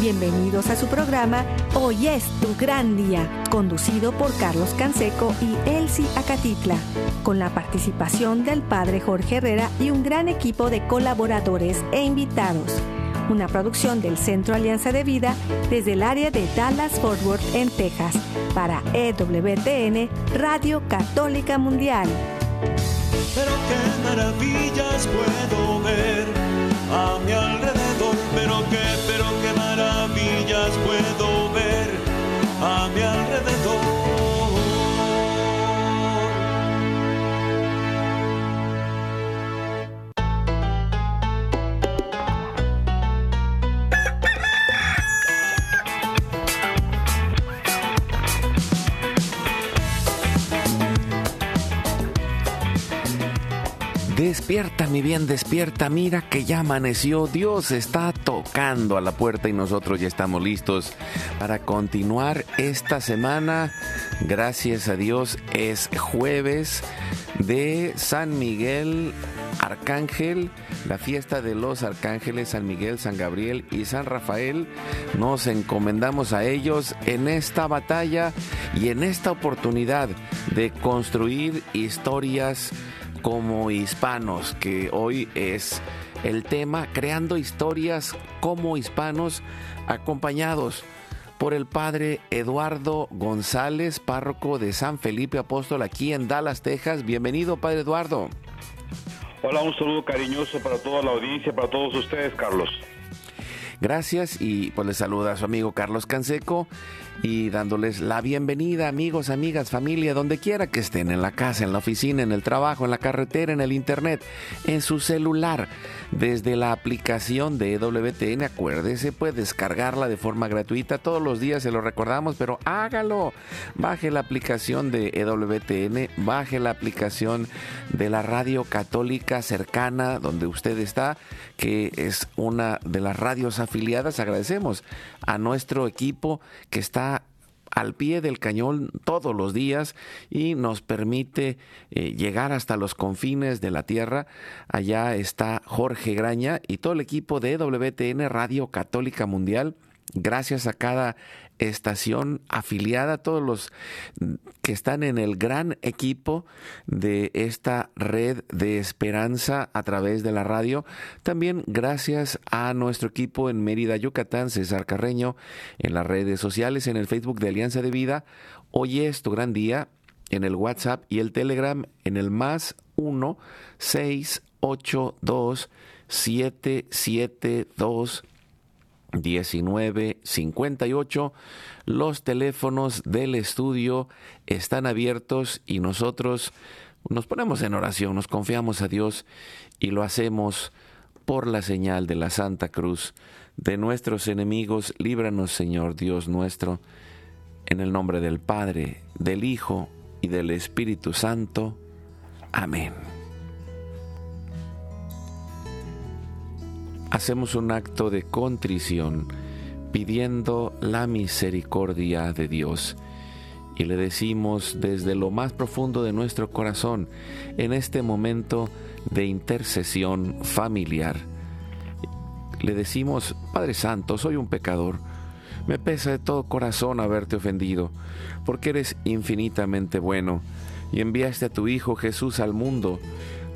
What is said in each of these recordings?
Bienvenidos a su programa Hoy es tu gran día, conducido por Carlos Canseco y Elsie Acatitla, con la participación del padre Jorge Herrera y un gran equipo de colaboradores e invitados. Una producción del Centro Alianza de Vida desde el área de Dallas Fort Worth en Texas para EWTN Radio Católica Mundial. Pero qué maravillas puedo ver a mi alrededor, maravillas puedo Despierta, mi bien, despierta. Mira que ya amaneció. Dios está tocando a la puerta y nosotros ya estamos listos para continuar esta semana. Gracias a Dios es jueves de San Miguel Arcángel, la fiesta de los arcángeles San Miguel, San Gabriel y San Rafael. Nos encomendamos a ellos en esta batalla y en esta oportunidad de construir historias como hispanos, que hoy es el tema, creando historias como hispanos acompañados por el padre Eduardo González, párroco de San Felipe Apóstol aquí en Dallas, Texas. Bienvenido, padre Eduardo. Hola, un saludo cariñoso para toda la audiencia, para todos ustedes, Carlos. Gracias y pues le saluda a su amigo Carlos Canseco y dándoles la bienvenida, amigos, amigas, familia, donde quiera que estén, en la casa, en la oficina, en el trabajo, en la carretera, en el internet, en su celular, desde la aplicación de EWTN. Acuérdese, puede descargarla de forma gratuita. Todos los días se lo recordamos, pero hágalo. Baje la aplicación de EWTN, baje la aplicación de la radio católica cercana donde usted está, que es una de las radios afiliadas. Agradecemos a nuestro equipo que está al pie del cañón todos los días y nos permite eh, llegar hasta los confines de la tierra. Allá está Jorge Graña y todo el equipo de WTN Radio Católica Mundial. Gracias a cada estación afiliada, todos los que están en el gran equipo de esta red de esperanza a través de la radio. También gracias a nuestro equipo en Mérida, Yucatán, César Carreño, en las redes sociales, en el Facebook de Alianza de Vida. Hoy es tu gran día en el WhatsApp y el Telegram en el más 1 682 772 1958. Los teléfonos del estudio están abiertos y nosotros nos ponemos en oración, nos confiamos a Dios y lo hacemos por la señal de la Santa Cruz de nuestros enemigos. Líbranos, Señor Dios nuestro, en el nombre del Padre, del Hijo y del Espíritu Santo. Amén. Hacemos un acto de contrición pidiendo la misericordia de Dios y le decimos desde lo más profundo de nuestro corazón en este momento de intercesión familiar. Le decimos, Padre Santo, soy un pecador. Me pesa de todo corazón haberte ofendido, porque eres infinitamente bueno y enviaste a tu Hijo Jesús al mundo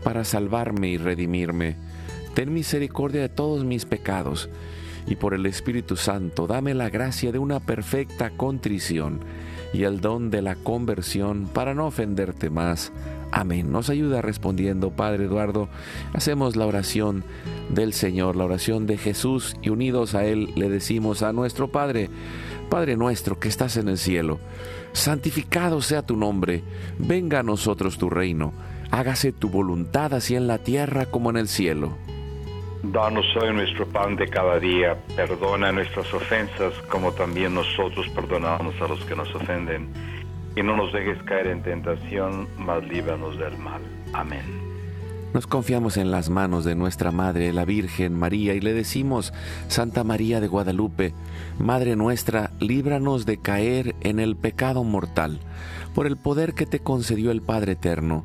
para salvarme y redimirme ten misericordia de todos mis pecados, y por el Espíritu Santo dame la gracia de una perfecta contrición y el don de la conversión para no ofenderte más. Amén. Nos ayuda respondiendo, Padre Eduardo. Hacemos la oración del Señor, la oración de Jesús, y unidos a Él le decimos a nuestro Padre, Padre nuestro que estás en el cielo, santificado sea tu nombre, venga a nosotros tu reino, hágase tu voluntad así en la tierra como en el cielo. Danos hoy nuestro pan de cada día, perdona nuestras ofensas como también nosotros perdonamos a los que nos ofenden. Y no nos dejes caer en tentación, mas líbranos del mal. Amén. Nos confiamos en las manos de nuestra Madre, la Virgen María, y le decimos, Santa María de Guadalupe, Madre nuestra, líbranos de caer en el pecado mortal, por el poder que te concedió el Padre Eterno.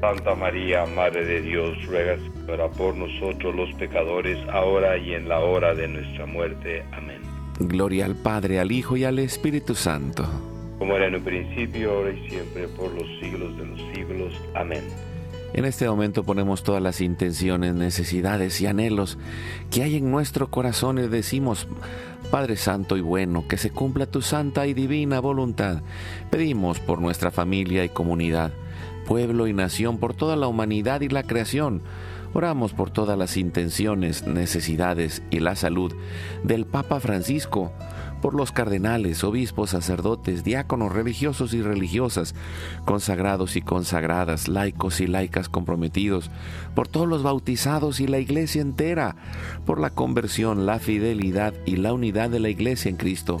Santa María, Madre de Dios, ruega Señora por nosotros los pecadores, ahora y en la hora de nuestra muerte. Amén. Gloria al Padre, al Hijo y al Espíritu Santo. Como era en un principio, ahora y siempre, por los siglos de los siglos. Amén. En este momento ponemos todas las intenciones, necesidades y anhelos que hay en nuestro corazón y decimos, Padre Santo y bueno, que se cumpla tu santa y divina voluntad. Pedimos por nuestra familia y comunidad, pueblo y nación, por toda la humanidad y la creación. Oramos por todas las intenciones, necesidades y la salud del Papa Francisco por los cardenales, obispos, sacerdotes, diáconos, religiosos y religiosas, consagrados y consagradas, laicos y laicas comprometidos, por todos los bautizados y la iglesia entera, por la conversión, la fidelidad y la unidad de la iglesia en Cristo,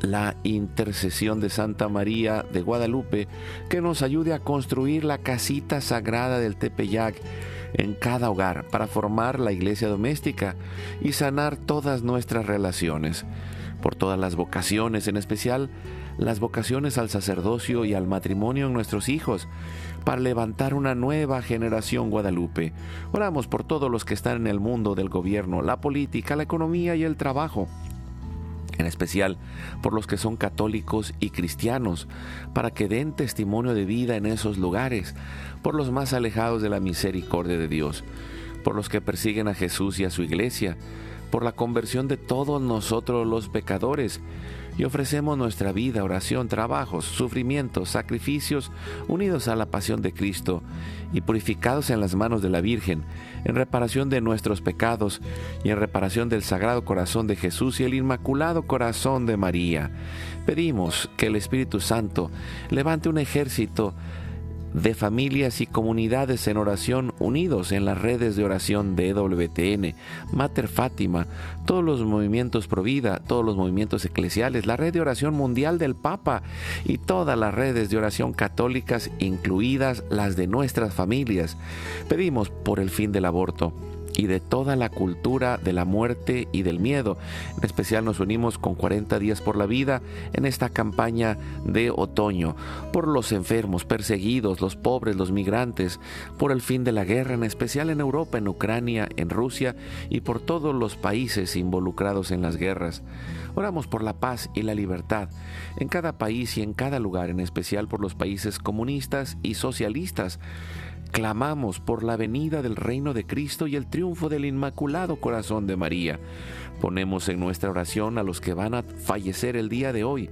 la intercesión de Santa María de Guadalupe que nos ayude a construir la casita sagrada del Tepeyac en cada hogar para formar la iglesia doméstica y sanar todas nuestras relaciones, por todas las vocaciones, en especial las vocaciones al sacerdocio y al matrimonio en nuestros hijos, para levantar una nueva generación guadalupe. Oramos por todos los que están en el mundo del gobierno, la política, la economía y el trabajo en especial por los que son católicos y cristianos, para que den testimonio de vida en esos lugares, por los más alejados de la misericordia de Dios, por los que persiguen a Jesús y a su iglesia, por la conversión de todos nosotros los pecadores, y ofrecemos nuestra vida, oración, trabajos, sufrimientos, sacrificios, unidos a la pasión de Cristo y purificados en las manos de la Virgen, en reparación de nuestros pecados y en reparación del Sagrado Corazón de Jesús y el Inmaculado Corazón de María. Pedimos que el Espíritu Santo levante un ejército de familias y comunidades en oración unidos en las redes de oración de EWTN, Mater Fátima, todos los movimientos Provida, todos los movimientos eclesiales, la red de oración mundial del Papa y todas las redes de oración católicas, incluidas las de nuestras familias. Pedimos por el fin del aborto y de toda la cultura de la muerte y del miedo. En especial nos unimos con 40 días por la vida en esta campaña de otoño, por los enfermos, perseguidos, los pobres, los migrantes, por el fin de la guerra, en especial en Europa, en Ucrania, en Rusia y por todos los países involucrados en las guerras. Oramos por la paz y la libertad en cada país y en cada lugar, en especial por los países comunistas y socialistas Clamamos por la venida del reino de Cristo y el triunfo del Inmaculado Corazón de María. Ponemos en nuestra oración a los que van a fallecer el día de hoy.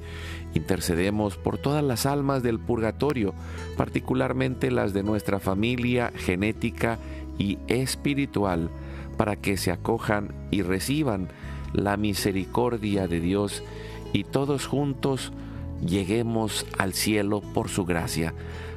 Intercedemos por todas las almas del purgatorio, particularmente las de nuestra familia genética y espiritual, para que se acojan y reciban la misericordia de Dios y todos juntos lleguemos al cielo por su gracia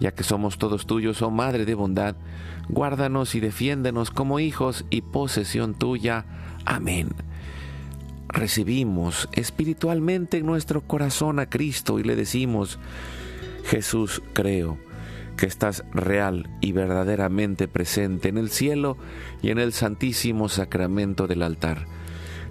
Ya que somos todos tuyos, oh Madre de bondad, guárdanos y defiéndenos como hijos y posesión tuya. Amén. Recibimos espiritualmente en nuestro corazón a Cristo y le decimos, Jesús, creo que estás real y verdaderamente presente en el cielo y en el santísimo sacramento del altar.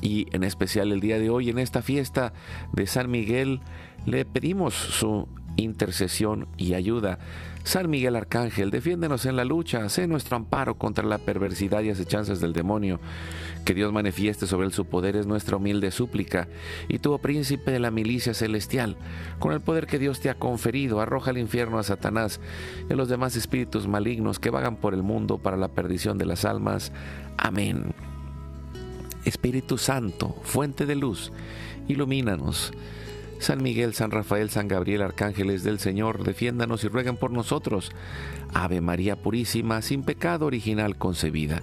Y en especial el día de hoy, en esta fiesta de San Miguel, le pedimos su intercesión y ayuda. San Miguel Arcángel, defiéndenos en la lucha, sé nuestro amparo contra la perversidad y acechanzas del demonio. Que Dios manifieste sobre él su poder es nuestra humilde súplica. Y tú, oh príncipe de la milicia celestial, con el poder que Dios te ha conferido, arroja al infierno a Satanás y a los demás espíritus malignos que vagan por el mundo para la perdición de las almas. Amén. Espíritu Santo, fuente de luz, ilumínanos San Miguel, San Rafael, San Gabriel, arcángeles del Señor, defiéndanos y rueguen por nosotros. Ave María Purísima, sin pecado original concebida.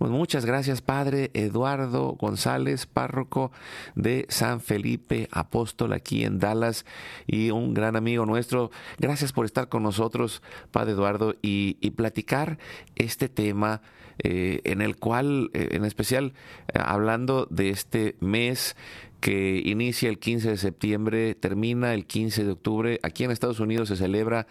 Pues muchas gracias, Padre Eduardo González, párroco de San Felipe, apóstol aquí en Dallas y un gran amigo nuestro. Gracias por estar con nosotros, Padre Eduardo, y, platicar este tema eh, en el cual, eh, en especial, eh, hablando de este mes que inicia el 15 de septiembre, termina el 15 de octubre. Aquí en Estados Unidos se celebra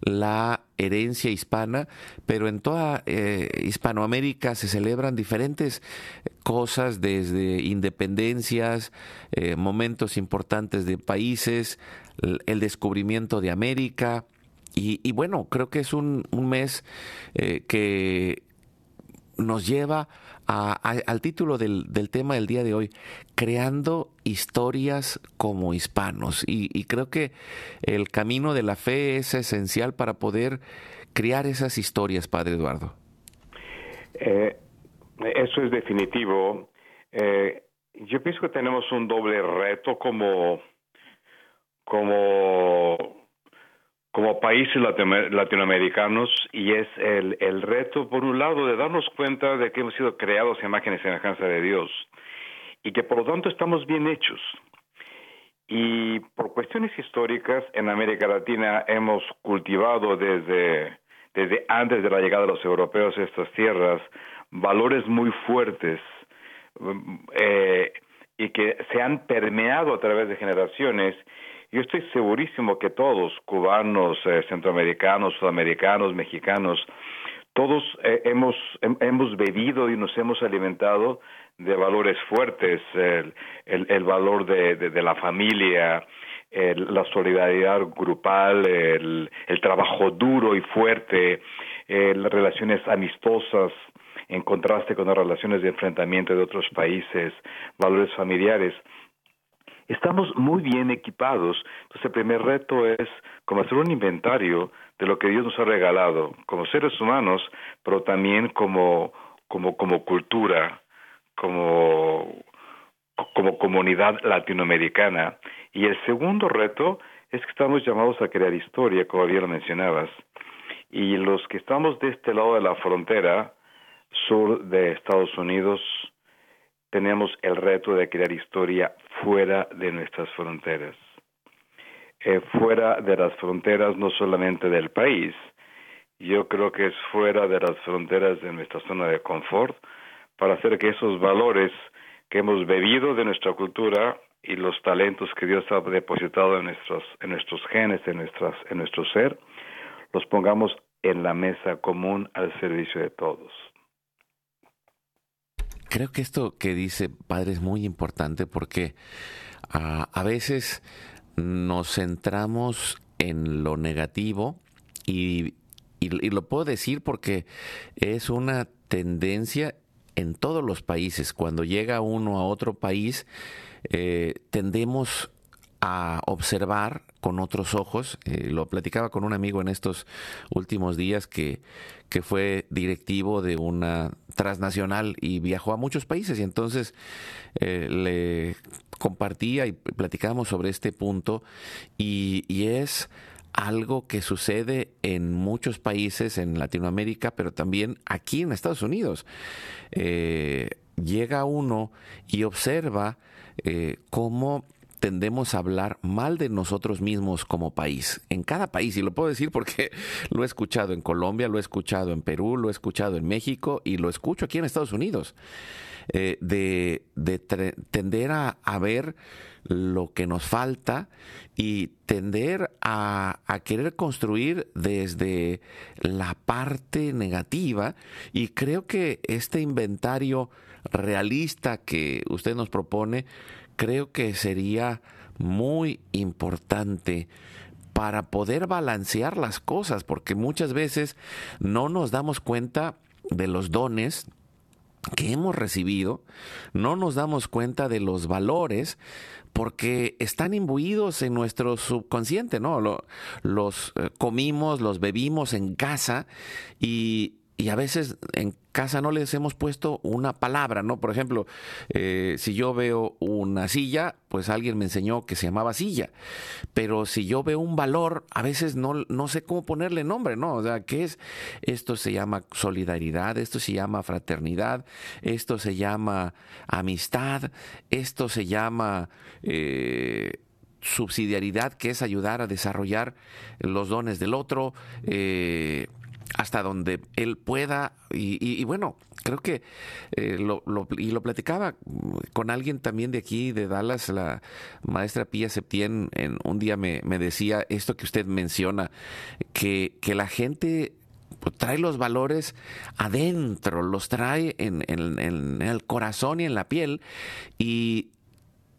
la herencia hispana, pero en toda eh, Hispanoamérica se celebran diferentes cosas, desde independencias, eh, momentos importantes de países, el descubrimiento de América. Y, bueno, creo que es un, mes eh, que nos lleva al título del, tema del día de hoy, creando historias como hispanos. Y, creo que el camino de la fe es esencial para poder crear esas historias, Padre Eduardo. Eh, eso es definitivo. Eh, yo pienso que tenemos un doble reto como, como como países latinoamericanos y es el, el reto, por un lado, de darnos cuenta de que hemos sido creados en imagen y semejanza de Dios y que por lo tanto estamos bien hechos. Y por cuestiones históricas, en América Latina hemos cultivado desde, desde antes de la llegada de los europeos a estas tierras valores muy fuertes eh, y que se han permeado a través de generaciones yo estoy segurísimo que todos, cubanos, eh, centroamericanos, sudamericanos, mexicanos, todos eh, hemos, hemos bebido y nos hemos alimentado de valores fuertes, el, el, valor de, de, la familia, la solidaridad grupal, el, el trabajo duro y fuerte, las relaciones amistosas en contraste con las relaciones de enfrentamiento de otros países, valores familiares. Estamos muy bien equipados. Entonces el primer reto es como hacer un inventario de lo que Dios nos ha regalado como seres humanos, pero también como, como, cultura, como, como comunidad latinoamericana. Y el segundo reto es que estamos llamados a crear historia, como bien lo mencionabas. Y los que estamos de este lado de la frontera sur de Estados Unidos, tenemos el reto de crear historia fuera de nuestras fronteras. Eh, fuera de las fronteras no solamente del país, yo creo que es fuera de las fronteras de nuestra zona de confort para hacer que esos valores que hemos bebido de nuestra cultura y los talentos que Dios ha depositado en nuestros, en nuestros genes, en, nuestras, en nuestro ser, los pongamos en la mesa común al servicio de todos. Creo que esto que dice Padre es muy importante porque ah, a veces nos centramos en lo negativo y, y, lo puedo decir porque es una tendencia en todos los países. Cuando llega uno a otro país, eh, tendemos a observar con otros ojos. Eh, lo platicaba con un amigo en estos últimos días que, que fue directivo de una transnacional y viajó a muchos países y entonces eh, le compartía y platicábamos sobre este punto y, y es algo que sucede en muchos países en Latinoamérica, pero también aquí en Estados Unidos. llega uno y observa eh, cómo tendemos a hablar mal de nosotros mismos como país, en cada país, y lo puedo decir porque lo he escuchado en Colombia, lo he escuchado en Perú, lo he escuchado en México y lo escucho aquí en Estados Unidos, eh, de, tender a, ver lo que nos falta y tender a, a, querer construir desde la parte negativa. Y creo que este inventario realista que usted nos propone, creo que sería muy importante para poder balancear las cosas, porque muchas veces no nos damos cuenta de los dones que hemos recibido, no nos damos cuenta de los valores porque están imbuidos en nuestro subconsciente, ¿no? los eh, comimos, los bebimos en casa y, y a veces en casa no les hemos puesto una palabra, ¿no? Por ejemplo, eh, si yo veo una silla, pues alguien me enseñó que se llamaba silla, pero si yo veo un valor, a veces no, no sé cómo ponerle nombre, ¿no? O sea, ¿qué es? Esto se llama solidaridad, esto se llama fraternidad, esto se llama amistad, esto se llama... Eh, subsidiariedad, que es ayudar a desarrollar los dones del otro, eh, hasta donde él pueda. Y, bueno, creo que eh, lo, y lo platicaba con alguien también de aquí, de Dallas, la maestra Pía Septién, en, un día me, decía esto que usted menciona, que, que la gente pues, trae los valores adentro, los trae en, el corazón y en la piel, y,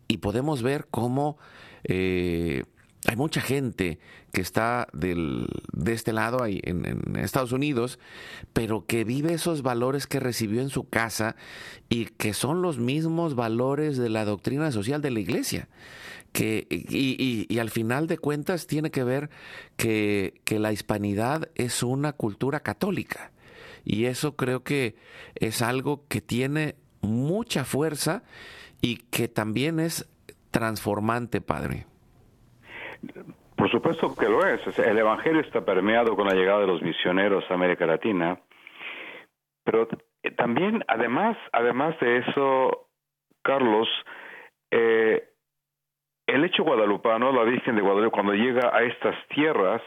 y podemos ver cómo eh, hay mucha gente que está del, de este lado ahí en, Estados Unidos, pero que vive esos valores que recibió en su casa y que son los mismos valores de la doctrina social de la iglesia. Que, y, y, al final de cuentas tiene que ver que, que la hispanidad es una cultura católica. Y eso creo que es algo que tiene mucha fuerza y que también es transformante, Padre. Por supuesto que lo es. El Evangelio está permeado con la llegada de los misioneros a América Latina, pero también, además, además de eso, Carlos, eh, el hecho guadalupano, la Virgen de Guadalupe, cuando llega a estas tierras,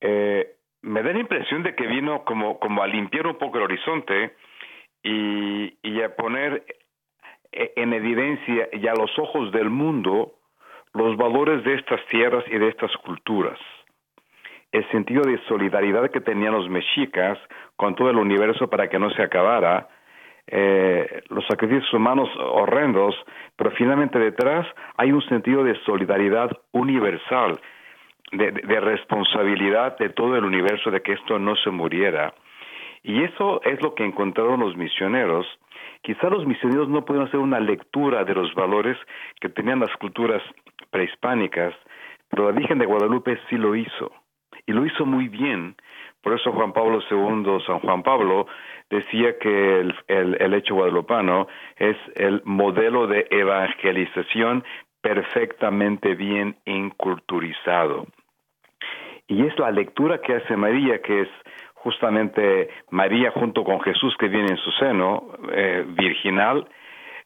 eh, me da la impresión de que vino como, como a limpiar un poco el horizonte y, y a poner en evidencia y a los ojos del mundo los valores de estas tierras y de estas culturas, el sentido de solidaridad que tenían los mexicas con todo el universo para que no se acabara, eh, los sacrificios humanos horrendos, pero finalmente detrás hay un sentido de solidaridad universal, de, de, responsabilidad de todo el universo de que esto no se muriera. Y eso es lo que encontraron los misioneros, Quizá los misioneros no pudieron hacer una lectura de los valores que tenían las culturas prehispánicas, pero la Virgen de Guadalupe sí lo hizo, y lo hizo muy bien. Por eso Juan Pablo II, San Juan Pablo, decía que el, hecho guadalupano es el modelo de evangelización perfectamente bien inculturizado. Y es la lectura que hace María, que es justamente María junto con Jesús que viene en su seno, eh, virginal,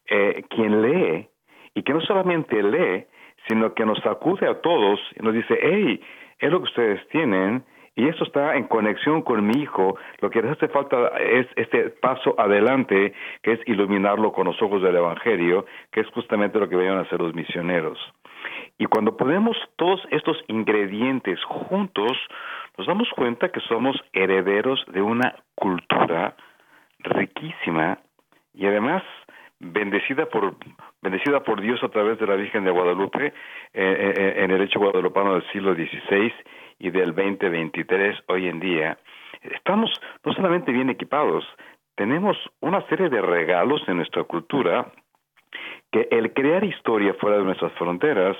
eh, quien lee, y que no solamente lee, sino que nos sacude a todos y nos dice, hey, es lo que ustedes tienen, y eso está en conexión con mi hijo. Lo que les hace falta es este paso adelante, que es iluminarlo con los ojos del Evangelio, que es justamente lo que venían a hacer los misioneros. Y cuando ponemos todos estos ingredientes juntos, nos damos cuenta que somos herederos de una cultura riquísima y además bendecida por bendecida por Dios a través de la Virgen de Guadalupe eh, eh, eh, en el hecho guadalupano del siglo XVI y del 2023 hoy en día, estamos no solamente bien equipados, tenemos una serie de regalos en nuestra cultura que el crear historia fuera de nuestras fronteras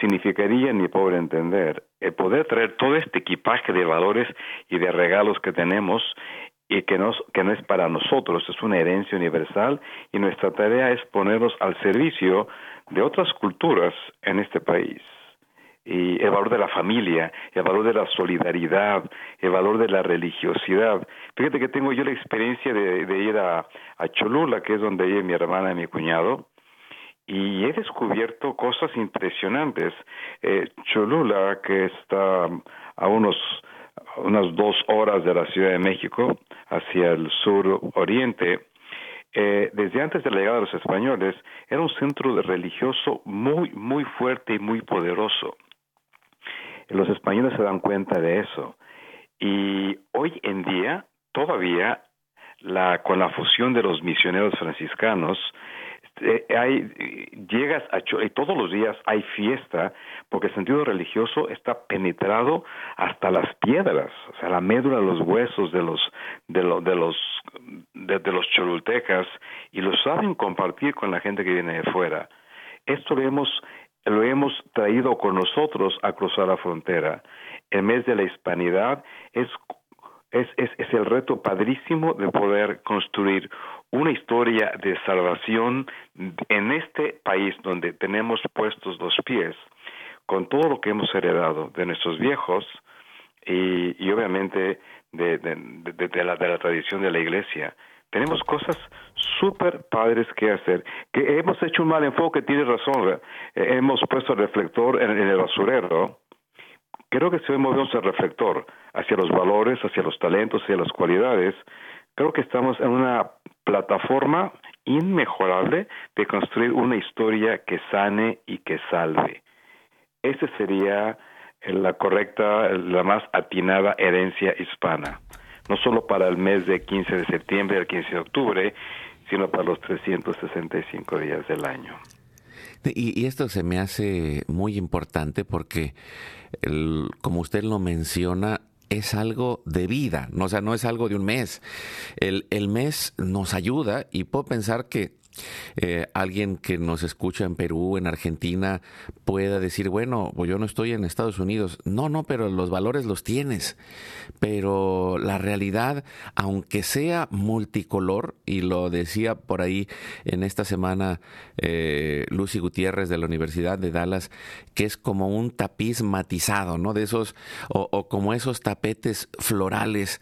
significaría, en mi pobre entender, el poder traer todo este equipaje de valores y de regalos que tenemos y que, no es para nosotros, es una herencia universal y nuestra tarea es ponernos al servicio de otras culturas en este país y el valor de la familia, el valor de la solidaridad, el valor de la religiosidad. Fíjate que tengo yo la experiencia de, ir a, Cholula, que es donde vive mi hermana y mi cuñado, y he descubierto cosas impresionantes. Eh, Cholula, que está a unos unas dos horas de la Ciudad de México, hacia el sur oriente, eh, desde antes de la llegada de los españoles, era un centro religioso muy, muy fuerte y muy poderoso. Los españoles se dan cuenta de eso. Y hoy en día, todavía, la, con la fusión de los misioneros franciscanos, eh, hay, llegas a y todos los días hay fiesta porque el sentido religioso está penetrado hasta las piedras, o sea, la médula de los huesos de los de, de los de, los cholultecas y lo saben compartir con la gente que viene de fuera. Esto lo hemos lo hemos traído con nosotros a cruzar la frontera. El mes de la hispanidad es, es, es, el reto padrísimo de poder construir una historia de salvación en este país donde tenemos puestos los pies, con todo lo que hemos heredado de nuestros viejos y, y obviamente de, de, de, la, de la tradición de la iglesia. Tenemos cosas súper padres que hacer. Que hemos hecho un mal enfoque, tiene razón. Eh, hemos puesto el reflector en, el basurero. Creo que si hoy movemos el reflector hacia los valores, hacia los talentos, hacia las cualidades, creo que estamos en una plataforma inmejorable de construir una historia que sane y que salve. Esa sería la correcta, la más atinada herencia hispana no solo para el mes de 15 de septiembre al 15 de octubre, sino para los 365 días del año. Y, esto se me hace muy importante porque, como usted lo menciona, es algo de vida, o sea, no es algo de un mes. El, el mes nos ayuda y puedo pensar que eh, alguien que nos escucha en Perú, en Argentina, pueda decir, bueno, pues yo no estoy en Estados Unidos. No, no, pero los valores los tienes. Pero la realidad, aunque sea multicolor, y lo decía por ahí en esta semana eh, Lucy Gutiérrez de la Universidad de Dallas, que es como un tapiz matizado, ¿no? De esos, o, o como esos tapetes florales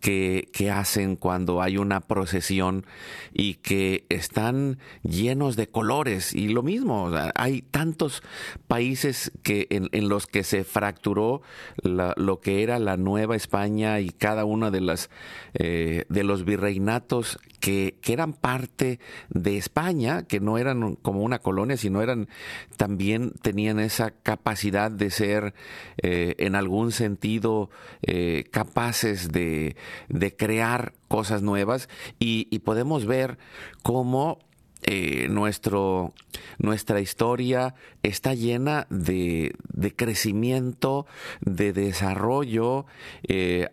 que, hacen cuando hay una procesión y que están llenos de colores. Y lo mismo, hay tantos países que en, en los que se fracturó lo que era la Nueva España y cada uno de, las, eh, de los virreinatos que, eran parte de España, que no eran como una colonia, sino eran también tenían esa capacidad de ser eh, en algún sentido eh, capaces de, de, crear cosas nuevas. Y podemos ver cómo eh, nuestro, nuestra historia está llena de, crecimiento, de desarrollo eh,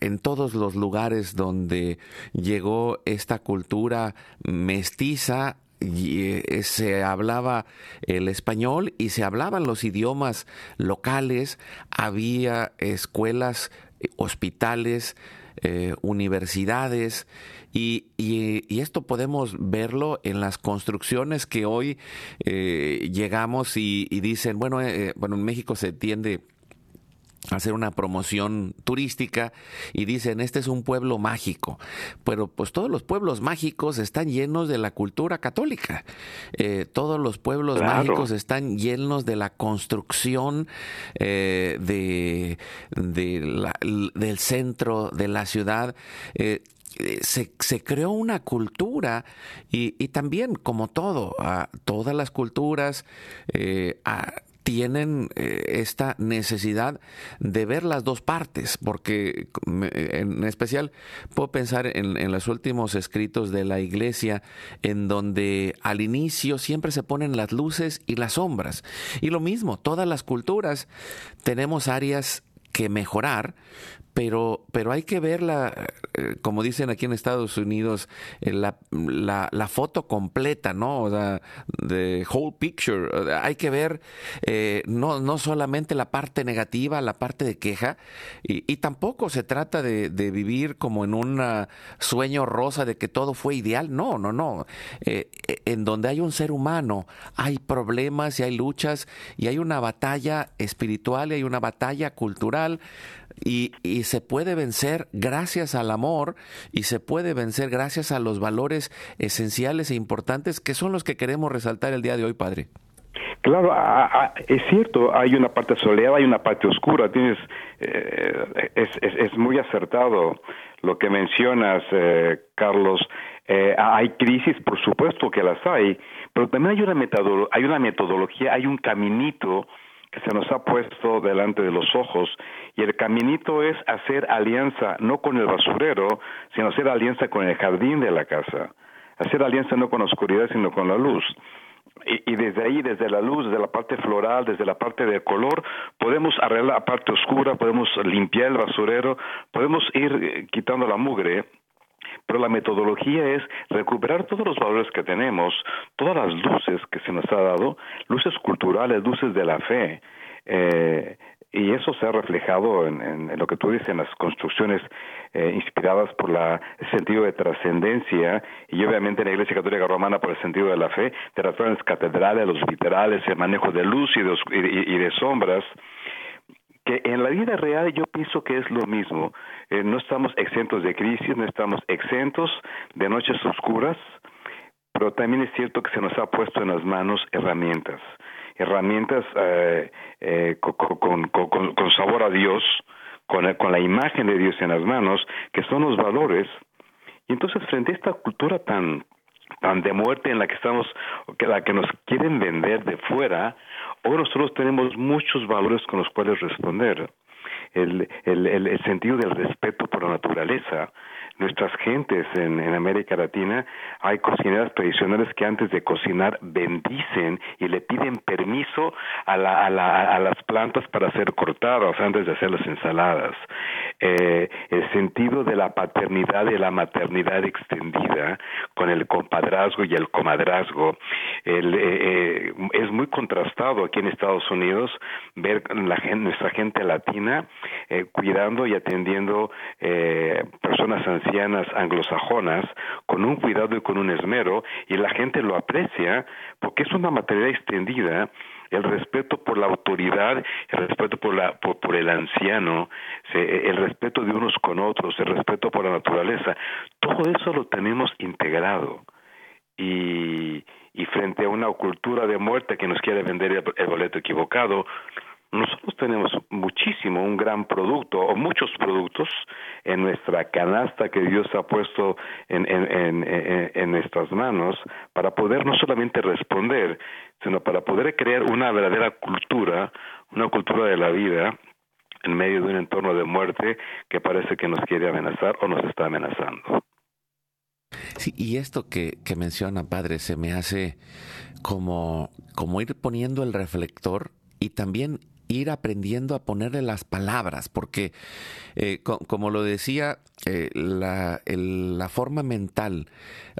en todos los lugares donde llegó esta cultura mestiza y, eh, se hablaba el español y se hablaban los idiomas locales, había escuelas, hospitales, universidades, y, y, esto podemos verlo en las construcciones que hoy eh, llegamos y, dicen, bueno, eh, eh, bueno, en México se tiende a hacer una promoción turística y dicen este es un pueblo mágico. Pero pues todos los pueblos mágicos están llenos de la cultura católica. Todos los pueblos mágicos están llenos de la construcción de, de del centro de la ciudad. Eh, se, se, creó una cultura y, y también, como todo, todas las culturas eh, tienen eh, esta necesidad de ver las dos partes, porque en especial puedo pensar en, en, los últimos escritos de la iglesia, en donde al inicio siempre se ponen las luces y las sombras. Y lo mismo, todas las culturas tenemos áreas que mejorar, pero, pero hay que ver la, eh, como dicen aquí en Estados Unidos, eh, la, la, foto completa, ¿no? O sea, the whole picture. Hay que ver eh, no, no solamente la parte negativa, la parte de queja, y, y tampoco se trata de, de, vivir como en un sueño rosa de que todo fue ideal. No, no, no. en donde hay un ser humano, hay problemas y hay luchas y hay una batalla espiritual y hay una batalla cultural y, y, se puede vencer gracias al amor y se puede vencer gracias a los valores esenciales e importantes que son los que queremos resaltar el día de hoy, Padre. Claro, es cierto, hay una parte soleada, hay una parte oscura. Tienes, eh, es, es, es, muy acertado lo que mencionas, eh, Carlos. Eh, hay crisis, por supuesto que las hay, pero también hay una, hay una metodología, hay un caminito que se nos ha puesto delante de los ojos y el caminito es hacer alianza no con el basurero, sino hacer alianza con el jardín de la casa, hacer alianza no con la oscuridad, sino con la luz. Y, desde ahí, desde la luz, desde la parte floral, desde la parte del color, podemos arreglar la parte oscura, podemos limpiar el basurero, podemos ir eh, quitando la mugre pero la metodología es recuperar todos los valores que tenemos, todas las luces que se nos ha dado, luces culturales, luces de la fe. Eh, y eso se ha reflejado en, lo que tú dices, en las construcciones eh, inspiradas por la, el sentido de trascendencia y obviamente en la Iglesia Católica Romana por el sentido de la fe, de las catedrales, los literales, el manejo de luz y de, y de sombras que en la vida real yo pienso que es lo mismo. Eh, no estamos exentos de crisis, no estamos exentos de noches oscuras, pero también es cierto que se nos ha puesto en las manos herramientas, herramientas eh, eh, con, con, sabor a Dios, con, con la imagen de Dios en las manos, que son los valores. Y entonces frente a esta cultura tan tan de muerte en la que estamos, que la que nos quieren vender de fuera, Hoy nosotros tenemos muchos valores con los cuales responder. El, el, el, sentido del respeto por la naturaleza. Nuestras gentes en, en, América Latina hay cocineras tradicionales que antes de cocinar bendicen y le piden permiso a, la, a, la, a las plantas para ser cortadas antes de hacer las ensaladas. Eh, el sentido de la paternidad y la maternidad extendida con el compadrazgo y el comadrazgo el, eh, eh, es muy contrastado aquí en Estados Unidos ver la nuestra gente latina eh, cuidando y atendiendo eh, personas ancianas anglosajonas con un cuidado y con un esmero y la gente lo aprecia porque es una materia extendida el respeto por la autoridad, el respeto por, la, por, el anciano, el respeto de unos con otros, el respeto por la naturaleza, todo eso lo tenemos integrado. Y, y frente a una cultura de muerte que nos quiere vender el boleto equivocado, nosotros tenemos muchísimo, un gran producto o muchos productos en nuestra canasta que Dios ha puesto en, en, en, en, nuestras manos para poder no solamente responder, sino para poder crear una verdadera cultura, una cultura de la vida en medio de un entorno de muerte que parece que nos quiere amenazar o nos está amenazando. Sí, y esto que, que menciona, padre, se me hace como, como ir poniendo el reflector y también ir aprendiendo a ponerle las palabras, porque eh, como lo decía, eh, la, la, forma mental,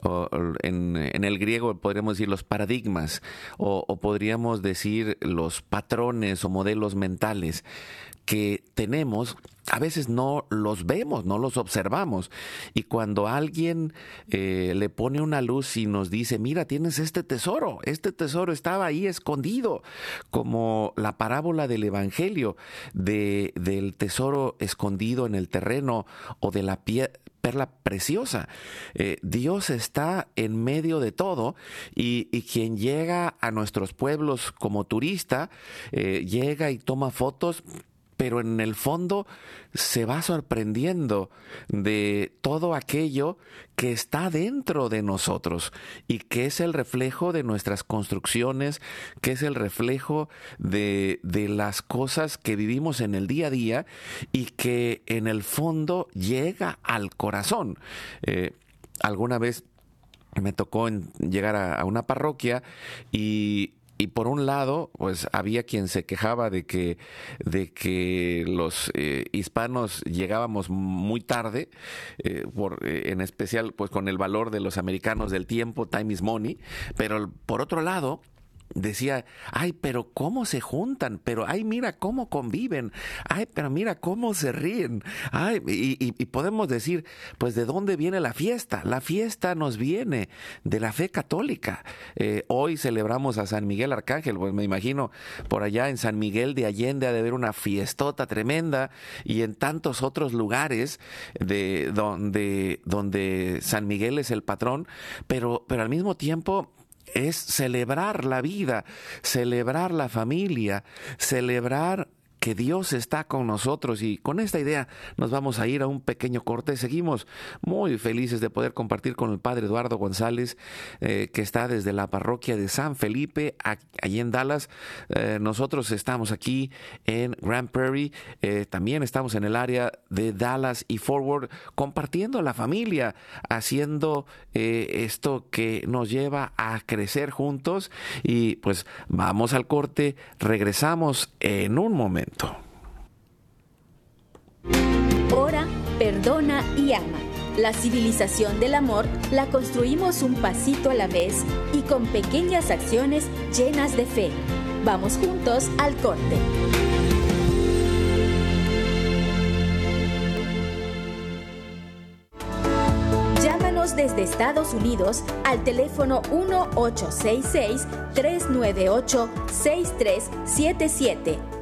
o, en, en, el griego podríamos decir los paradigmas, o podríamos decir los patrones o modelos mentales, que tenemos, a veces no los vemos, no los observamos. Y cuando alguien eh, le pone una luz y nos dice, mira, tienes este tesoro, este tesoro estaba ahí escondido, como la parábola del Evangelio de, del tesoro escondido en el terreno o de la perla preciosa. Eh, Dios está en medio de todo y, quien llega a nuestros pueblos como turista, eh, llega y toma fotos, pero en el fondo se va sorprendiendo de todo aquello que está dentro de nosotros y que es el reflejo de nuestras construcciones, que es el reflejo de, las cosas que vivimos en el día a día y que en el fondo llega al corazón. Eh, alguna vez me tocó llegar a una parroquia y y por un lado, pues había quien se quejaba de que, de que los eh, hispanos llegábamos muy tarde, eh, eh, en especial pues con el valor de los americanos del tiempo, time is money, pero por otro lado, decía, ay, pero cómo se juntan, pero ay, mira cómo conviven, ay, pero mira cómo se ríen, ay, y, podemos decir, pues de dónde viene la fiesta, la fiesta nos viene de la fe católica. Eh, hoy celebramos a San Miguel Arcángel, pues me imagino por allá en San Miguel de Allende ha de haber una fiestota tremenda y en tantos otros lugares de donde, donde San Miguel es el patrón, pero, pero al mismo tiempo es celebrar la vida, celebrar la familia, celebrar que Dios está con nosotros y con esta idea nos vamos a ir a un pequeño corte. Seguimos muy felices de poder compartir con el Padre Eduardo González, eh, que está desde la parroquia de San Felipe, allí en Dallas. Eh, nosotros estamos aquí en Grand Prairie, eh, también estamos en el área de Dallas y Forward, compartiendo la familia, haciendo esto que nos lleva a crecer juntos. Y pues vamos al corte, regresamos en un momento. Ora, perdona y ama. La civilización del amor la construimos un pasito a la vez y con pequeñas acciones llenas de fe. Vamos juntos al corte. Llámanos desde Estados Unidos al teléfono 1866-398-6377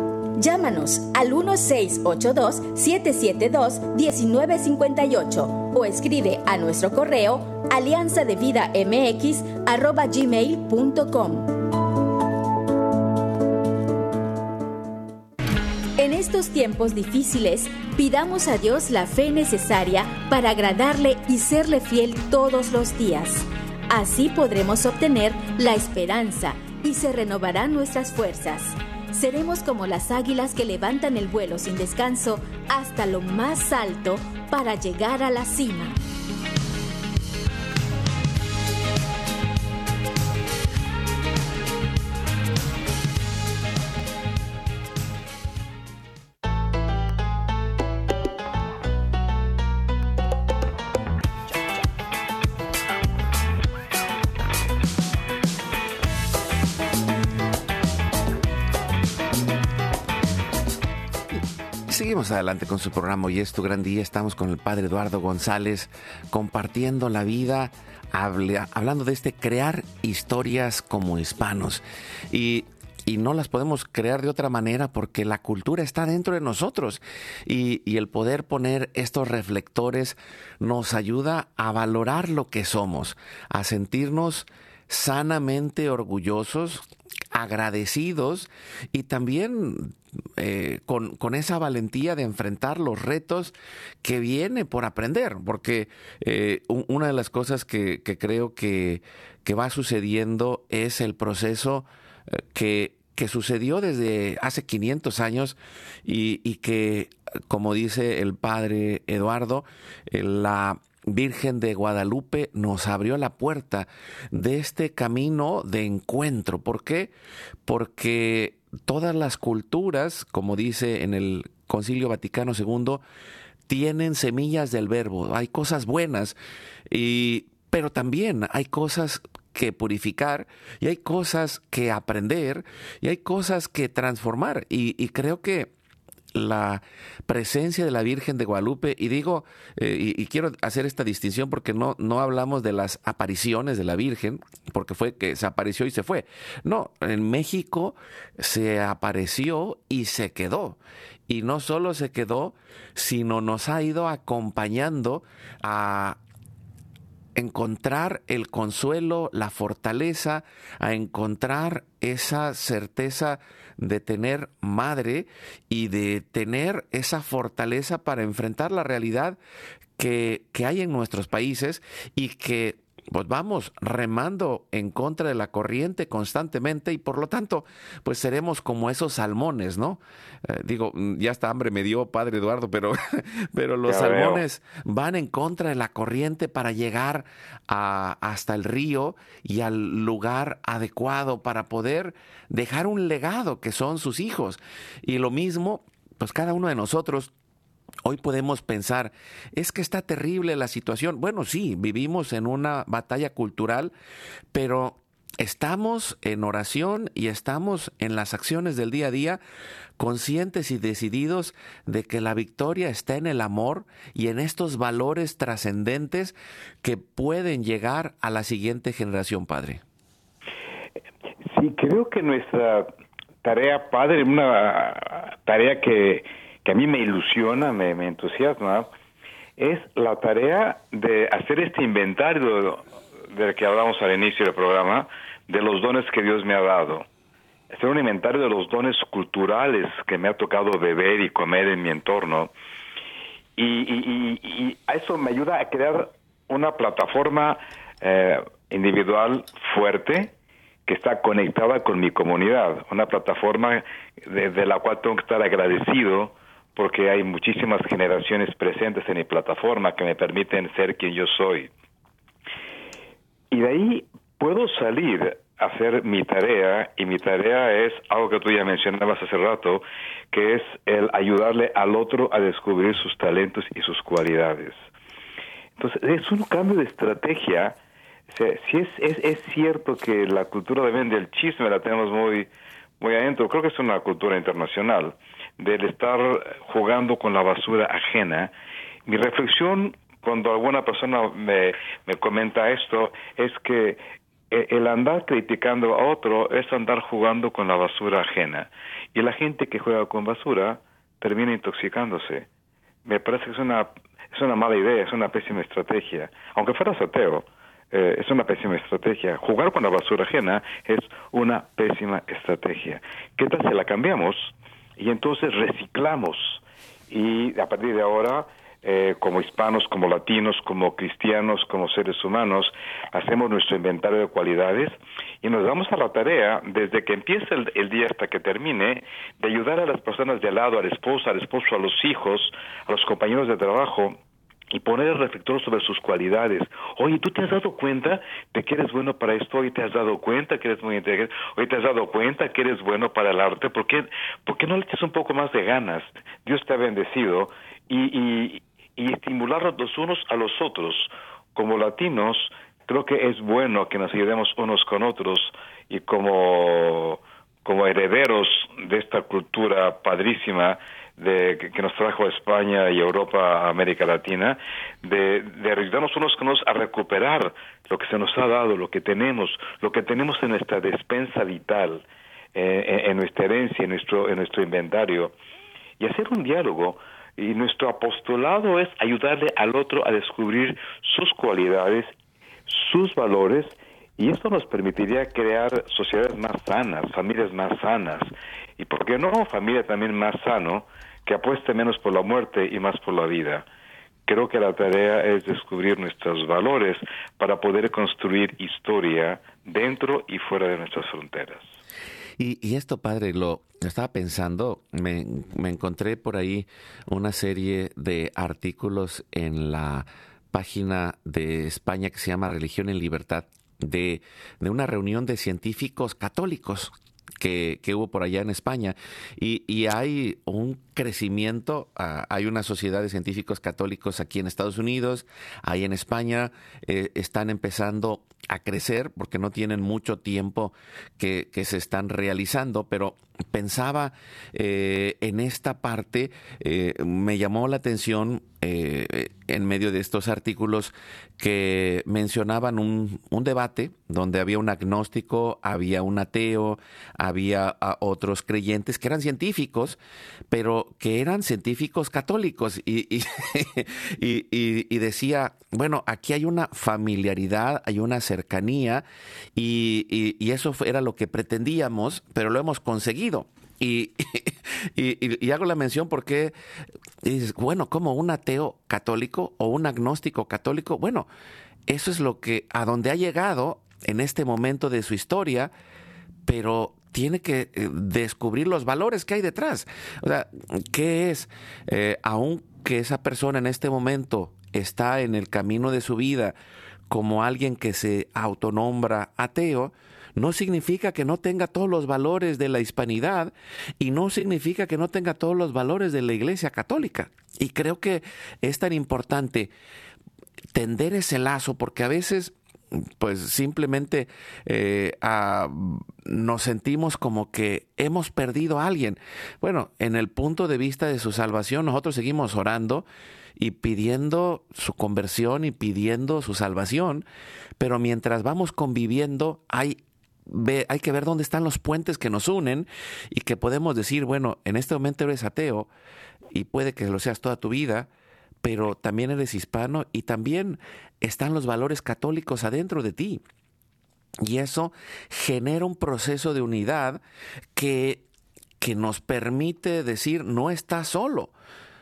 Llámanos al 1682-772-1958 o escribe a nuestro correo alianza de vida mx gmail.com. En estos tiempos difíciles, pidamos a Dios la fe necesaria para agradarle y serle fiel todos los días. Así podremos obtener la esperanza y se renovarán nuestras fuerzas. Seremos como las águilas que levantan el vuelo sin descanso hasta lo más alto para llegar a la cima. Adelante con su programa Hoy es tu gran día. Estamos con el padre Eduardo González compartiendo la vida, hablando de este crear historias como hispanos. Y y no las podemos crear de otra manera porque la cultura está dentro de nosotros y, y, el poder poner estos reflectores nos ayuda a valorar lo que somos, a sentirnos sanamente orgullosos, agradecidos y también eh, con, con, esa valentía de enfrentar los retos que viene por aprender, porque eh, una de las cosas que, creo que, que, va sucediendo es el proceso eh, que, que, sucedió desde hace 500 años y, y que, como dice el padre Eduardo, la Virgen de Guadalupe nos abrió la puerta de este camino de encuentro. ¿Por qué? Porque todas las culturas, como dice en el Concilio Vaticano II, tienen semillas del verbo. Hay cosas buenas, y, pero también hay cosas que purificar y hay cosas que aprender y hay cosas que transformar. y creo que la presencia de la Virgen de Guadalupe, y digo, eh, y, quiero hacer esta distinción porque no, no hablamos de las apariciones de la Virgen, porque fue que se apareció y se fue. No, en México se apareció y se quedó. Y no solo se quedó, sino nos ha ido acompañando a encontrar el consuelo, la fortaleza, a encontrar esa certeza de tener madre y de tener esa fortaleza para enfrentar la realidad que, que hay en nuestros países y que pues vamos remando en contra de la corriente constantemente y por lo tanto, pues seremos como esos salmones, ¿no? Eh, digo, mm, ya hasta hambre me dio padre Eduardo, pero, pero los salmones van en contra de la corriente para llegar a, hasta el río y al lugar adecuado para poder dejar un legado que son sus hijos. Y lo mismo, pues cada uno de nosotros Hoy podemos pensar, es que está terrible la situación. Bueno, sí, vivimos en una batalla cultural, pero estamos en oración y estamos en las acciones del día a día conscientes y decididos de que la victoria está en el amor y en estos valores trascendentes que pueden llegar a la siguiente generación, Padre. Sí, creo que nuestra tarea, Padre, una tarea que que a mí me ilusiona, me, entusiasma, es la tarea de hacer este inventario del que hablamos al inicio del programa, de los dones que Dios me ha dado. Hacer un inventario de los dones culturales que me ha tocado beber y comer en mi entorno. Y, a eso me ayuda a crear una plataforma eh, individual fuerte que está conectada con mi comunidad, una plataforma de la cual tengo que estar agradecido porque hay muchísimas generaciones presentes en mi plataforma que me permiten ser quien yo soy. Y de ahí puedo salir a hacer mi tarea, y mi tarea es algo que tú ya mencionabas hace rato, que es el ayudarle al otro a descubrir sus talentos y sus cualidades. Entonces, es un cambio de estrategia. si es, es, es cierto que la cultura de del chisme la tenemos muy, muy adentro, creo que es una cultura internacional del estar jugando con la basura ajena. Mi reflexión cuando alguna persona me, me comenta esto es que e, el andar criticando a otro es andar jugando con la basura ajena. Y la gente que juega con basura termina intoxicándose. Me parece que es una, es una mala idea, es una pésima estrategia. Aunque fueras ateo, eh, es una pésima estrategia. Jugar con la basura ajena es una pésima estrategia. ¿Qué tal si la cambiamos? Y entonces reciclamos. Y a partir de ahora eh, como hispanos, como latinos, como cristianos, como seres humanos, hacemos nuestro inventario de cualidades y nos damos a la tarea, desde que empieza el, día hasta que termine, de ayudar a las personas de al lado, al esposo, al esposo, a los hijos, a los compañeros de trabajo, y poner el reflector sobre sus cualidades. Oye, ¿tú te has dado cuenta de que eres bueno para esto? Hoy te has dado cuenta que eres muy inteligente. Hoy te has dado cuenta que eres bueno para el arte. ¿Por qué, ¿Por qué no le echas un poco más de ganas? Dios te ha bendecido y, y, estimular los unos a los otros. Como latinos, creo que es bueno que nos ayudemos unos con otros y como, como herederos de esta cultura padrísima, de, que nos trajo a España y Europa, América Latina, de, de ayudarnos unos con otros a recuperar lo que se nos ha dado, lo que tenemos, lo que tenemos en nuestra despensa vital, eh, en, nuestra herencia, en nuestro, en nuestro inventario, y hacer un diálogo. Y nuestro apostolado es ayudarle al otro a descubrir sus cualidades, sus valores Y esto nos permitiría crear sociedades más sanas, familias más sanas. Y por qué no, familia también más sano, que apueste menos por la muerte y más por la vida. Creo que la tarea es descubrir nuestros valores para poder construir historia dentro y fuera de nuestras fronteras. Y, esto, padre, lo estaba pensando, me, me, encontré por ahí una serie de artículos en la página de España que se llama Religión en Libertad, de, de una reunión de científicos católicos que, hubo por allá en España. Y, hay un crecimiento, uh, hay una sociedad de científicos católicos aquí en Estados Unidos, ahí en España, eh, están empezando a crecer porque no tienen mucho tiempo que, que se están realizando, pero pensaba eh, en esta parte, eh, me llamó la atención eh, en medio de estos artículos que mencionaban un, debate donde había un agnóstico, había un ateo, había otros creyentes que eran científicos, pero que eran científicos católicos y, y, y, y decía, bueno, aquí hay una familiaridad, hay una cercanía y, eso era lo que pretendíamos, pero lo hemos conseguido. Y, hago la mención porque dices, bueno, como un ateo católico o un agnóstico católico, bueno, eso es lo que a donde ha llegado en este momento de su historia, pero tiene que eh, descubrir los valores que hay detrás. O sea, ¿qué es? Eh, aunque esa persona en este momento está en el camino de su vida como alguien que se autonombra ateo, no significa que no tenga todos los valores de la hispanidad y no significa que no tenga todos los valores de la Iglesia Católica. Y creo que es tan importante tender ese lazo porque a veces pues simplemente eh, nos sentimos como que hemos perdido a alguien. Bueno, en el punto de vista de su salvación, nosotros seguimos orando y pidiendo su conversión y pidiendo su salvación, pero mientras vamos conviviendo hay hay que ver dónde están los puentes que nos unen y que podemos decir, bueno, en este momento eres ateo y puede que lo seas toda tu vida, pero también eres hispano y también están los valores católicos adentro de ti. Y eso genera un proceso de unidad que, que nos permite decir, no estás solo,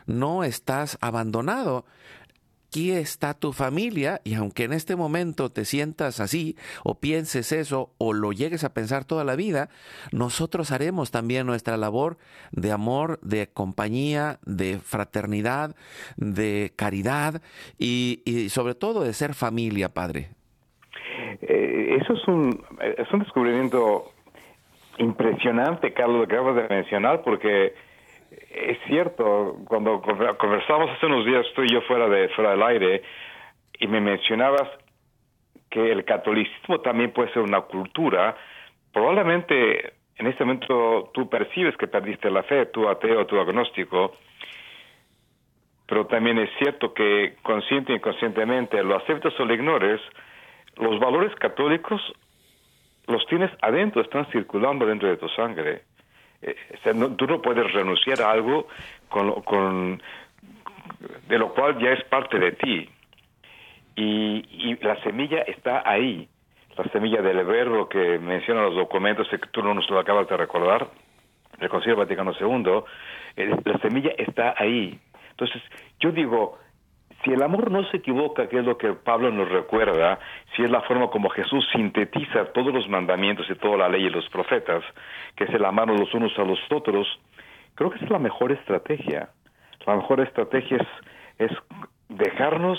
no estás abandonado, aquí está tu familia y aunque en este momento te sientas así o pienses eso o lo llegues a pensar toda la vida, nosotros haremos también nuestra labor de amor, de compañía, de fraternidad, de caridad y, sobre todo de ser familia, Padre. Eh, eso es un, es un descubrimiento impresionante, Carlos, lo que acabas de mencionar, porque es cierto, cuando conversamos hace unos días tú y yo fuera, de, fuera del aire, y me mencionabas que el catolicismo también puede ser una cultura, probablemente en este momento tú percibes que perdiste la fe, tú ateo, tú agnóstico, pero también es cierto que consciente e inconscientemente, lo aceptas o lo ignores, los valores católicos los tienes adentro, están circulando dentro de tu sangre. Eh, tú no puedes renunciar a algo con, de lo cual ya es parte de ti. Y, la semilla está ahí. La semilla del verbo que mencionan los documentos que tú no nos lo acabas de recordar, el Concilio Vaticano II, eh, la semilla está ahí. Entonces, yo digo, si el amor no se equivoca, que es lo que Pablo nos recuerda, si es la forma como Jesús sintetiza todos los mandamientos y toda la ley y los profetas, que es el amarnos los unos a los otros, creo que es la mejor estrategia. La mejor estrategia es, dejarnos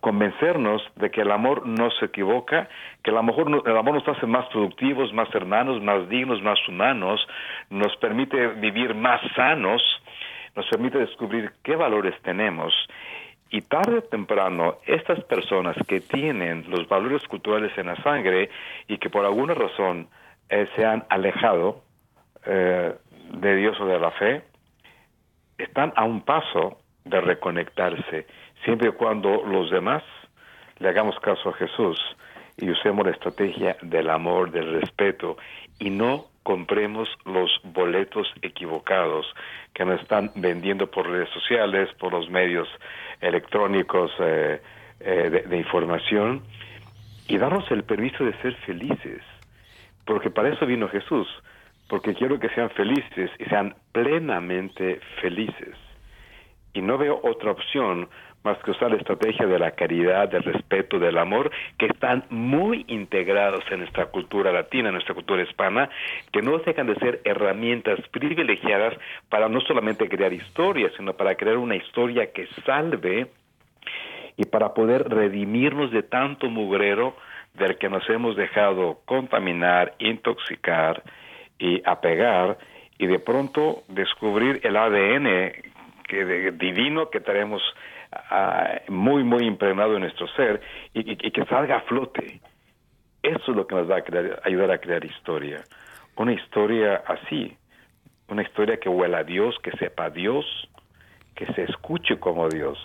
convencernos de que el amor no se equivoca, que el amor, el amor nos hace más productivos, más hermanos, más dignos, más humanos, nos permite vivir más sanos, nos permite descubrir qué valores tenemos y tarde o temprano, estas personas que tienen los valores culturales en la sangre y que por alguna razón eh, se han alejado eh, de Dios o de la fe, están a un paso de reconectarse, siempre y cuando los demás le hagamos caso a Jesús y usemos la estrategia del amor, del respeto y no compremos los boletos equivocados que nos están vendiendo por redes sociales, por los medios electrónicos eh, eh, de, información. y darnos el permiso de ser felices, porque para eso vino Jesús, porque quiero que sean felices y sean plenamente felices. Y no veo otra opción más que usar la estrategia de la caridad, del respeto, del amor, que están muy integrados en nuestra cultura latina, en nuestra cultura hispana, que no dejan de ser herramientas privilegiadas para no solamente crear historias, sino para crear una historia que salve y para poder redimirnos de tanto mugrero del que nos hemos dejado contaminar, intoxicar y apegar y de pronto descubrir el ADN que divino que tenemos muy, muy impregnado en nuestro ser y, que salga a flote. Eso es lo que nos va a ayudar a crear historia. Una historia así, una historia que huela a Dios, que sepa Dios, que se escuche como Dios,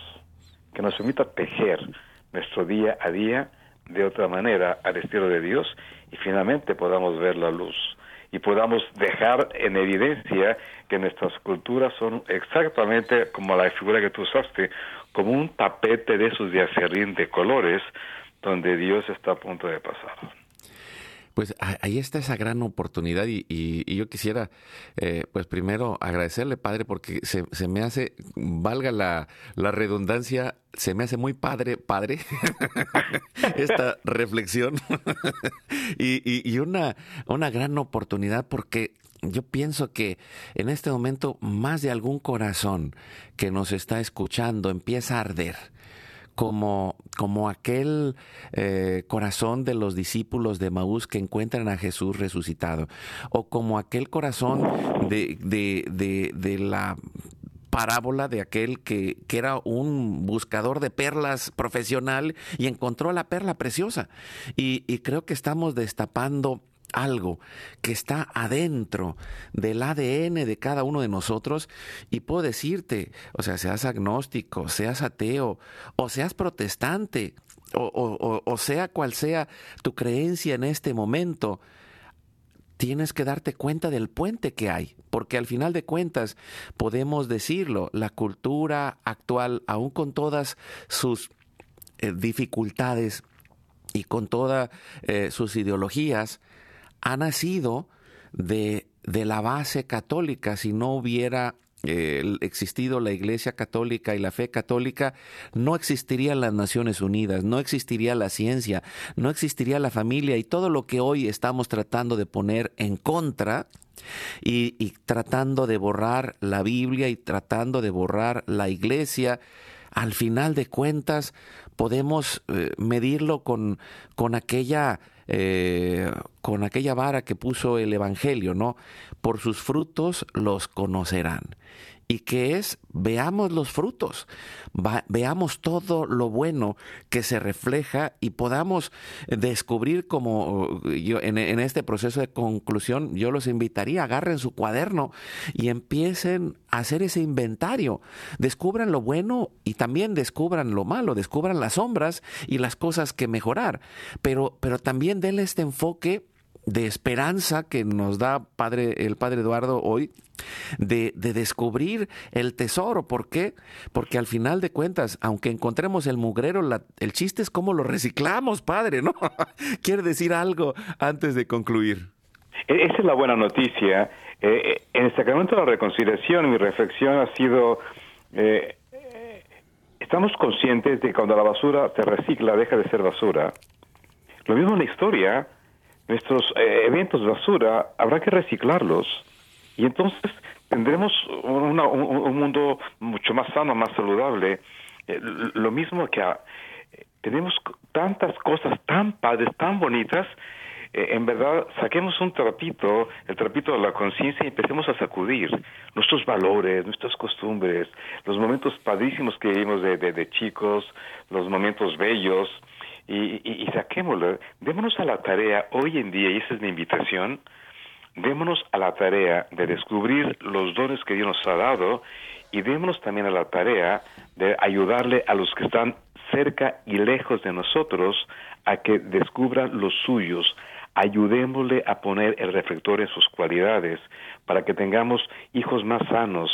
que nos permita tejer nuestro día a día de otra manera al estilo de Dios y finalmente podamos ver la luz y podamos dejar en evidencia que nuestras culturas son exactamente como la figura que tú usaste, como un tapete de esos de acerrín de colores donde Dios está a punto de pasar. Pues ahí está esa gran oportunidad y, yo quisiera, eh, pues primero agradecerle, Padre, porque se, me hace, valga la, redundancia, se me hace muy padre, Padre, esta reflexión y, y, una, una gran oportunidad porque yo pienso que en este momento más de algún corazón que nos está escuchando empieza a arder como, como aquel eh, corazón de los discípulos de Maús que encuentran a Jesús resucitado, o como aquel corazón de, de, de, la parábola de aquel que, que, era un buscador de perlas profesional y encontró la perla preciosa. Y, y creo que estamos destapando algo que está adentro del ADN de cada uno de nosotros y puedo decirte, o sea, seas agnóstico, seas ateo o seas protestante o, o, sea cual sea tu creencia en este momento, tienes que darte cuenta del puente que hay, porque al final de cuentas podemos decirlo, la cultura actual, aún con todas sus eh, dificultades y con todas eh, sus ideologías, ha nacido de, de la base católica. Si no hubiera eh, existido la Iglesia Católica y la fe católica, no existirían las Naciones Unidas, no existiría la ciencia, no existiría la familia y todo lo que hoy estamos tratando de poner en contra y, tratando de borrar la Biblia y tratando de borrar la Iglesia. Al final de cuentas, podemos eh, medirlo con, con aquella eh, con aquella vara que puso el Evangelio, ¿no? Por sus frutos los conocerán y que es veamos los frutos, veamos todo lo bueno que se refleja y podamos descubrir como yo en, este proceso de conclusión, yo los invitaría, agarren su cuaderno y empiecen a hacer ese inventario, descubran lo bueno y también descubran lo malo, descubran las sombras y las cosas que mejorar, pero, pero también denle este enfoque de esperanza que nos da padre, el Padre Eduardo hoy, de, de, descubrir el tesoro. ¿Por qué? Porque al final de cuentas, aunque encontremos el mugrero, el chiste es cómo lo reciclamos, Padre, ¿no? ¿Quiere decir algo antes de concluir? E, esa es la buena noticia. Eh, eh, en el sacramento de la reconciliación, mi reflexión ha sido... Eh, estamos conscientes de que cuando la basura se recicla, deja de ser basura. Lo mismo en la historia, nuestros eh, eventos de basura habrá que reciclarlos y entonces tendremos un, mundo mucho más sano, más saludable. Eh, lo mismo que ah, tenemos tantas cosas tan padres, tan bonitas, eh, en verdad saquemos un trapito, el trapito de la conciencia y empecemos a sacudir nuestros valores, nuestras costumbres, los momentos padrísimos que vivimos de, de chicos, los momentos bellos, y, y, saquémoslo, démonos a la tarea hoy en día, y esa es mi invitación, démonos a la tarea de descubrir los dones que Dios nos ha dado y démonos también a la tarea de ayudarle a los que están cerca y lejos de nosotros a que descubran los suyos. Ayudémosle a poner el reflector en sus cualidades para que tengamos hijos más sanos,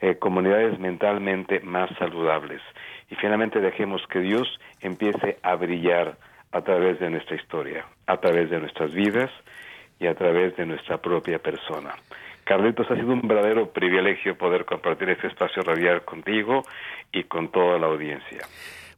eh, comunidades mentalmente más saludables y finalmente dejemos que Dios empiece a brillar a través de nuestra historia, a través de nuestras vidas y a través de nuestra propia persona. Carlitos, ha sido un verdadero privilegio poder compartir este espacio radial contigo y con toda la audiencia.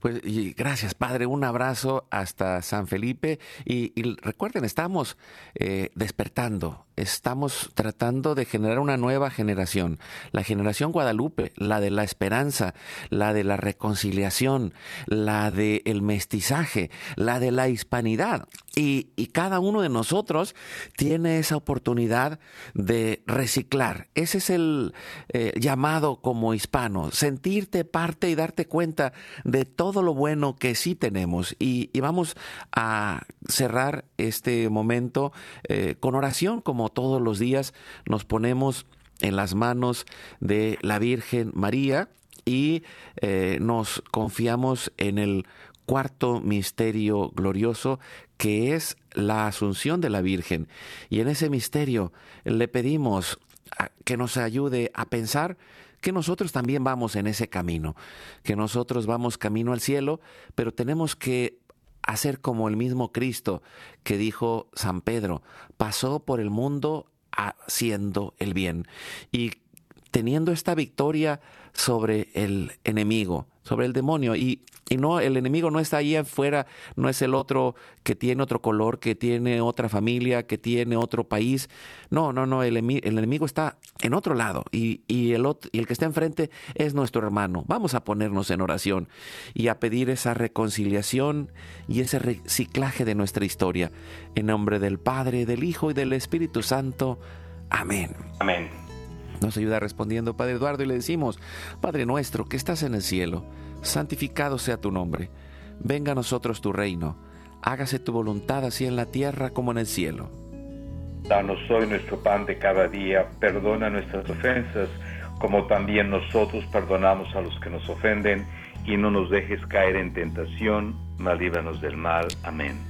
Pues y gracias, Padre. Un abrazo hasta San Felipe. Y, recuerden, estamos eh, despertando, estamos tratando de generar una nueva generación. La generación Guadalupe, la de la esperanza, la de la reconciliación, la del el mestizaje, la de la hispanidad. Y, cada uno de nosotros tiene esa oportunidad de reciclar. Ese es el eh, llamado como hispano, sentirte parte y darte cuenta de todo lo bueno que sí tenemos. Y, vamos a cerrar este momento eh, con oración, como todos los días nos ponemos en las manos de la Virgen María y eh, nos confiamos en el cuarto misterio glorioso que es la asunción de la Virgen. Y en ese misterio le pedimos que nos ayude a pensar que nosotros también vamos en ese camino, que nosotros vamos camino al cielo, pero tenemos que hacer como el mismo Cristo que dijo San Pedro, pasó por el mundo haciendo el bien. Y teniendo esta victoria sobre el enemigo, sobre el demonio. Y, no, el enemigo no está ahí afuera, no es el otro que tiene otro color, que tiene otra familia, que tiene otro país. No, no, no, el, el enemigo está en otro lado y, el, y el que está enfrente es nuestro hermano. Vamos a ponernos en oración y a pedir esa reconciliación y ese reciclaje de nuestra historia. En nombre del Padre, del Hijo y del Espíritu Santo. Amén. Amén. Nos ayuda respondiendo Padre Eduardo y le decimos, Padre nuestro que estás en el cielo, santificado sea tu nombre, venga a nosotros tu reino, hágase tu voluntad así en la tierra como en el cielo. Danos hoy nuestro pan de cada día, perdona nuestras ofensas, como también nosotros perdonamos a los que nos ofenden, y no nos dejes caer en tentación, mas líbranos del mal. Amén.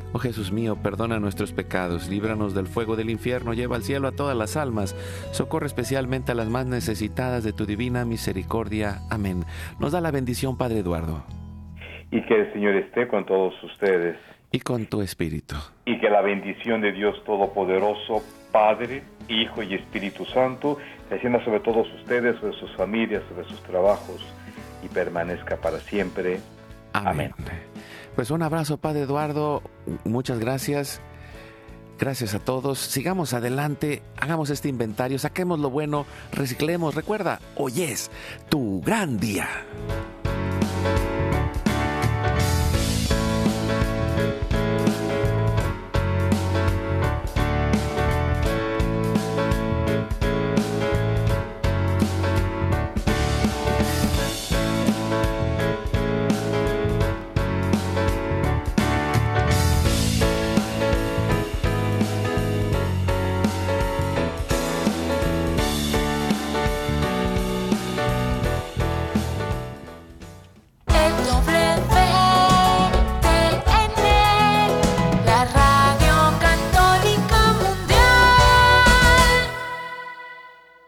Oh Jesús mío, perdona nuestros pecados, líbranos del fuego del infierno, lleva al cielo a todas las almas, socorre especialmente a las más necesitadas de tu divina misericordia. Amén. Nos da la bendición, Padre Eduardo. Y que el Señor esté con todos ustedes Y con tu espíritu. Y que la bendición de Dios Todopoderoso, Padre, Hijo y Espíritu Santo, descienda sobre todos ustedes, sobre sus familias, sobre sus trabajos y permanezca para siempre. Amén. Pues un abrazo, Padre Eduardo. Muchas gracias. Gracias a todos. Sigamos adelante, hagamos este inventario, saquemos lo bueno, reciclemos. Recuerda, hoy es tu gran día.